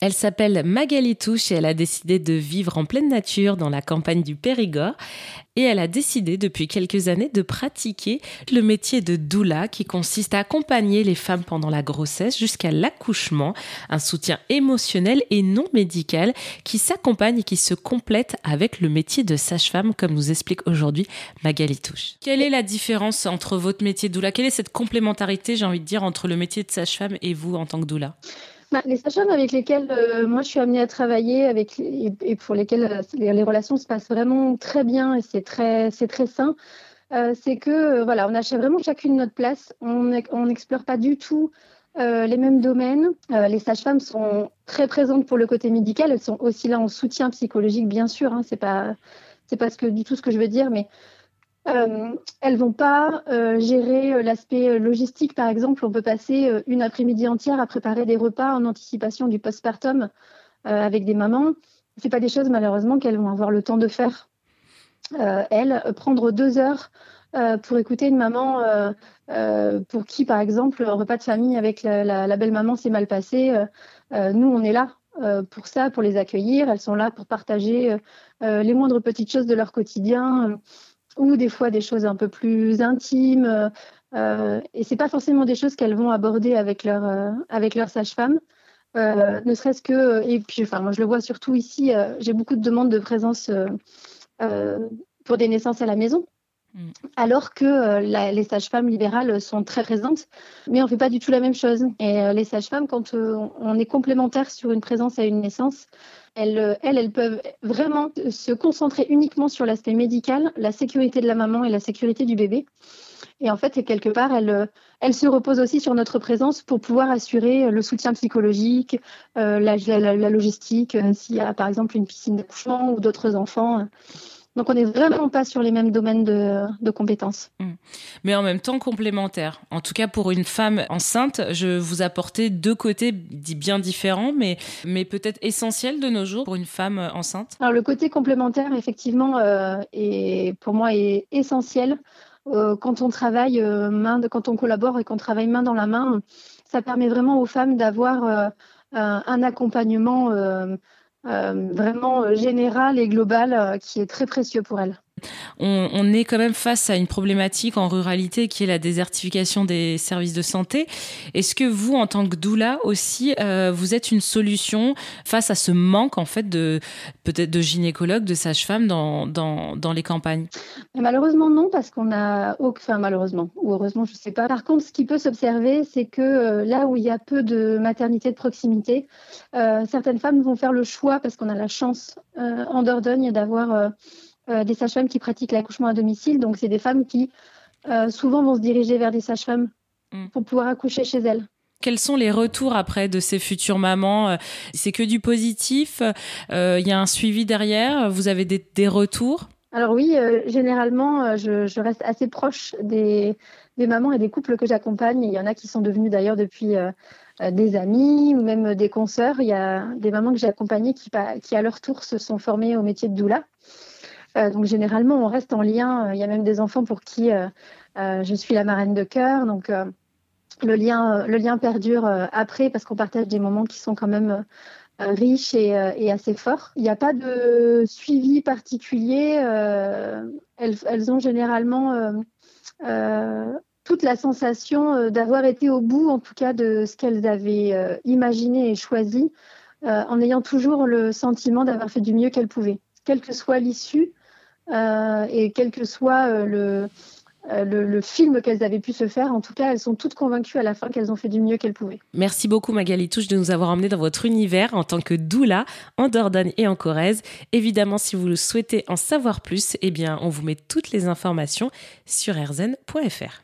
Elle s'appelle Magali Touche et elle a décidé de vivre en pleine nature dans la campagne du Périgord. Et elle a décidé depuis quelques années de pratiquer le métier de doula qui consiste à accompagner les femmes pendant la grossesse jusqu'à l'accouchement, un soutien émotionnel et non médical qui s'accompagne et qui se complète avec le métier de sage-femme comme nous explique aujourd'hui Magali Touche. Quelle est la différence entre votre métier de doula? Quelle est cette complémentarité, j'ai envie de dire, entre le métier de sage-femme et vous en tant que doula? Bah, les sages-femmes avec lesquelles euh, moi je suis amenée à travailler avec, et, pour lesquelles euh, les, relations se passent vraiment très bien et c'est très, très sain, euh, c'est que voilà, on achète vraiment chacune notre place. On n'explore pas du tout les mêmes domaines. les sages-femmes sont très présentes pour le côté médical. Elles sont aussi là en soutien psychologique, bien sûr. Hein, c'est pas pas ce que, du tout ce que je veux dire, mais euh, elles vont pas euh, gérer euh, l'aspect logistique, par exemple. On peut passer une après-midi entière à préparer des repas en anticipation du postpartum avec des mamans. C'est pas des choses malheureusement qu'elles vont avoir le temps de faire. elles, prendre deux heures pour écouter une maman pour qui, par exemple, un repas de famille avec la, belle maman s'est mal passé. nous, on est là pour ça, pour les accueillir. Elles sont là pour partager les moindres petites choses de leur quotidien ou des fois des choses un peu plus intimes. Euh, euh et c'est pas forcément des choses qu'elles vont aborder avec leur euh, avec leur sage-femme. Euh, ne serait-ce que et puis enfin moi je le vois surtout ici j'ai beaucoup de demandes de présence pour des naissances à la maison mm. alors que les sages-femmes libérales sont très présentes, mais on ne fait pas du tout la même chose. Et les sages-femmes, quand on est complémentaire sur une présence à une naissance, elles, elles, peuvent vraiment se concentrer uniquement sur l'aspect médical, la sécurité de la maman et la sécurité du bébé. Et en fait, quelque part, elles, elles se reposent aussi sur notre présence pour pouvoir assurer le soutien psychologique, euh, la, logistique, euh, s'il y a par exemple une piscine d'accouchement ou d'autres enfants. Donc on n'est vraiment pas sur les mêmes domaines de, compétences. Mmh. Mais en même temps complémentaires. En tout cas pour une femme enceinte, je vous apportais deux côtés bien différents, mais, mais peut-être essentiels de nos jours pour une femme enceinte. Alors le côté complémentaire, effectivement, euh, est, pour moi est essentiel. Euh, quand on travaille euh, main, de, quand on collabore et qu'on travaille main dans la main, ça permet vraiment aux femmes d'avoir un accompagnement euh, vraiment euh, général et global euh, qui est très précieux pour elle. On, est quand même face à une problématique en ruralité qui est la désertification des services de santé. Est-ce que vous, en tant que doula aussi, vous êtes une solution face à ce manque en fait de gynécologues, de sages-femmes dans, dans, dans, les campagnes? Malheureusement non, parce qu'on a, enfin malheureusement ou heureusement, je ne sais pas. Par contre, ce qui peut s'observer, c'est que là où il y a peu de maternité de proximité, certaines femmes vont faire le choix parce qu'on a la chance euh, en Dordogne d'avoir euh, euh, des sages-femmes qui pratiquent l'accouchement à domicile. Donc, c'est des femmes qui souvent vont se diriger vers des sages-femmes mm. pour pouvoir accoucher chez elles. Quels sont les retours après de ces futures mamans? C'est que du positif? Il y a un suivi derrière? Vous avez des, retours? Alors oui, généralement, je, reste assez proche des, des, mamans et des couples que j'accompagne. Il y en a qui sont devenus d'ailleurs depuis euh, des amis ou même des consoeurs. Il y a des mamans que j'ai accompagnées qui, qui, à leur tour, se sont formées au métier de doula. Euh, donc généralement, on reste en lien. Euh, il y a même des enfants pour qui je suis la marraine de cœur. Donc le lien, le lien perdure après parce qu'on partage des moments qui sont quand même riches et, assez forts. Il n'y a pas de suivi particulier. Elles, ont généralement toute la sensation euh, d'avoir été au bout, en tout cas, de ce qu'elles avaient euh, imaginé et choisi, euh, en ayant toujours le sentiment d'avoir fait du mieux qu'elles pouvaient, quelle que soit l'issue et quel que soit le, le, film qu'elles avaient pu se faire. En tout cas, elles sont toutes convaincues à la fin qu'elles ont fait du mieux qu'elles pouvaient. Merci beaucoup Magali Touche de nous avoir emmenés dans votre univers en tant que doula en Dordogne et en Corrèze. Évidemment, si vous le souhaitez en savoir plus, eh bien, on vous met toutes les informations sur erzen.fr.